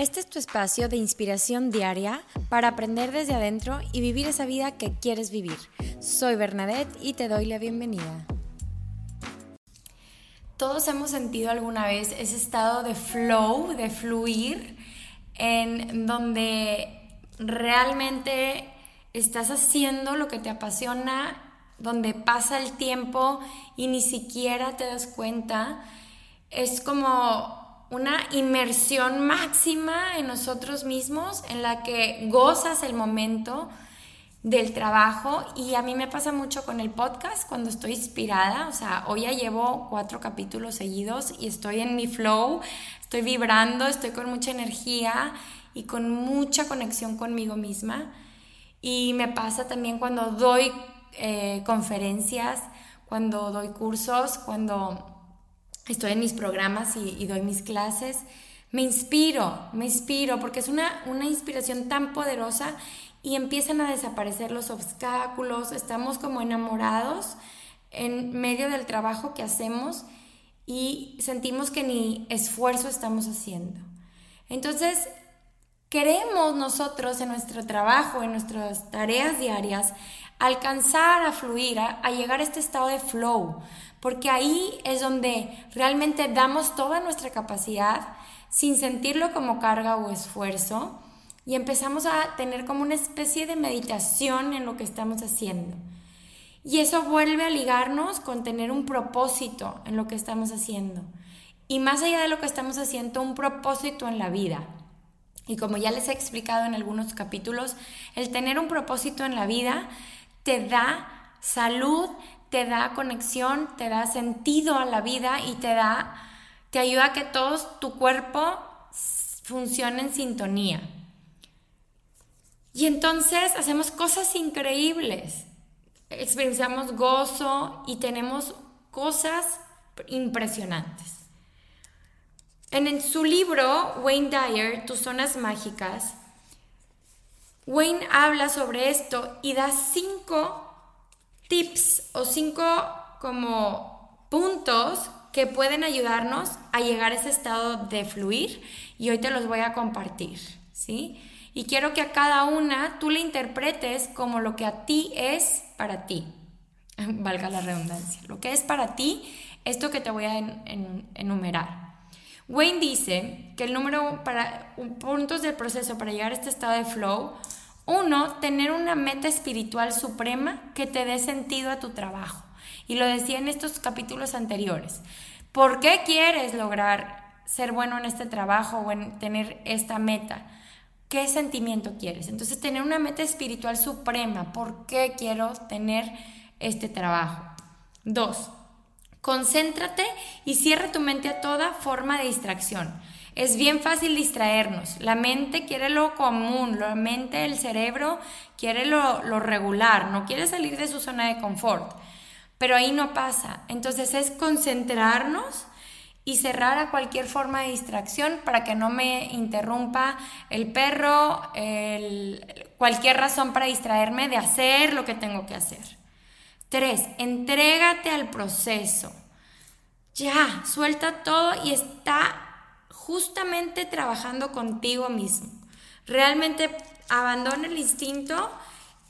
Este es tu espacio de inspiración diaria para aprender desde adentro y vivir esa vida que quieres vivir. Soy Bernadette y te doy la bienvenida. Todos hemos sentido alguna vez ese estado de flow, de fluir, en donde realmente estás haciendo lo que te apasiona, donde pasa el tiempo y ni siquiera te das cuenta. Es como una inmersión máxima en nosotros mismos, en la que gozas el momento del trabajo. Y a mí me pasa mucho con el podcast cuando estoy inspirada, o sea, hoy ya llevo cuatro capítulos seguidos y estoy en mi flow, estoy vibrando, estoy con mucha energía y con mucha conexión conmigo misma. Y me pasa también cuando doy eh, conferencias, cuando doy cursos, cuando estoy en mis programas y, doy mis clases, me inspiro, me inspiro, porque es una, una inspiración tan poderosa y empiezan a desaparecer los obstáculos, estamos como enamorados en medio del trabajo que hacemos y sentimos que ni esfuerzo estamos haciendo. Entonces, queremos nosotros en nuestro trabajo, en nuestras tareas diarias, alcanzar a fluir, a llegar a este estado de flow, porque ahí es donde realmente damos toda nuestra capacidad sin sentirlo como carga o esfuerzo y empezamos a tener como una especie de meditación en lo que estamos haciendo. Y eso vuelve a ligarnos con tener un propósito en lo que estamos haciendo. Y más allá de lo que estamos haciendo, un propósito en la vida. Y como ya les he explicado en algunos capítulos, el tener un propósito en la vida te da salud, te da conexión, te da sentido a la vida y te da, te ayuda a que todo tu cuerpo funcione en sintonía. Y entonces hacemos cosas increíbles, experienciamos gozo y tenemos cosas impresionantes. En su libro, Wayne Dyer, Tus Zonas Mágicas, Wayne habla sobre esto y da cinco tips o cinco como puntos que pueden ayudarnos a llegar a ese estado de fluir y hoy te los voy a compartir, ¿sí? Y quiero que a cada una tú le interpretes como lo que a ti es para ti, valga la redundancia, lo que es para ti, esto que te voy a enumerar. Wayne dice que el número para puntos del proceso para llegar a este estado de flow uno, tener una meta espiritual suprema que te dé sentido a tu trabajo. Y lo decía en estos capítulos anteriores. ¿Por qué quieres lograr ser bueno en este trabajo o en tener esta meta? ¿Qué sentimiento quieres? Entonces, tener una meta espiritual suprema. ¿Por qué quiero tener este trabajo? Dos, concéntrate y cierra tu mente a toda forma de distracción. Es bien fácil distraernos. La mente quiere lo común, la mente, el cerebro quiere lo, regular, no quiere salir de su zona de confort. Pero ahí no pasa. Entonces es concentrarnos y cerrar a cualquier forma de distracción para que no me interrumpa el perro, cualquier razón para distraerme de hacer lo que tengo que hacer. Tres, entrégate al proceso. Ya, suelta todo y está justamente trabajando contigo mismo. Realmente abandona el instinto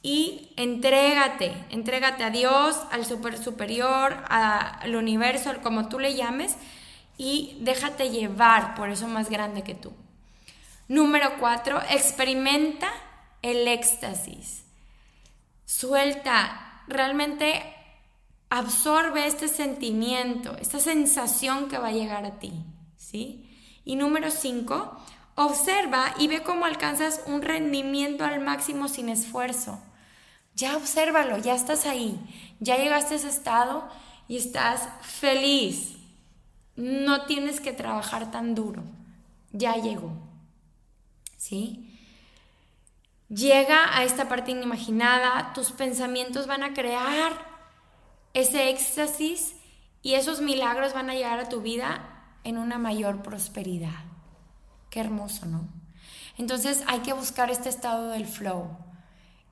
y entrégate, entrégate a Dios, al super superior, al universo, como tú le llames, y déjate llevar por eso más grande que tú. Número cuatro, experimenta el éxtasis. Suelta, realmente absorbe este sentimiento, esta sensación que va a llegar a ti, ¿sí? Y número 5, observa y ve cómo alcanzas un rendimiento al máximo sin esfuerzo. Ya obsérvalo, ya estás ahí, ya llegaste a ese estado y estás feliz. No tienes que trabajar tan duro. Ya llegó. ¿Sí? Llega a esta parte inimaginada, tus pensamientos van a crear ese éxtasis y esos milagros van a llegar a tu vida en una mayor prosperidad. Qué hermoso, ¿no? Entonces hay que buscar este estado del flow.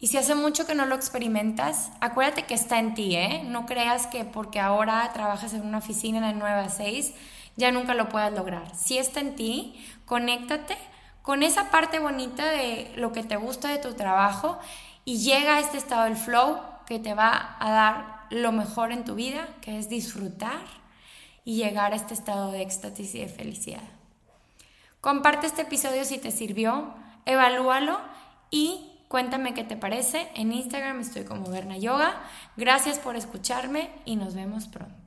Y si hace mucho que no lo experimentas, acuérdate que está en ti, ¿eh? No creas que porque ahora trabajas en una oficina de 9 a 6, ya nunca lo puedas lograr. Si está en ti, conéctate con esa parte bonita de lo que te gusta de tu trabajo y llega a este estado del flow que te va a dar lo mejor en tu vida, que es disfrutar y llegar a este estado de éxtasis y de felicidad. Comparte este episodio si te sirvió, evalúalo y cuéntame qué te parece. En Instagram estoy como Berna Yoga. Gracias por escucharme y nos vemos pronto.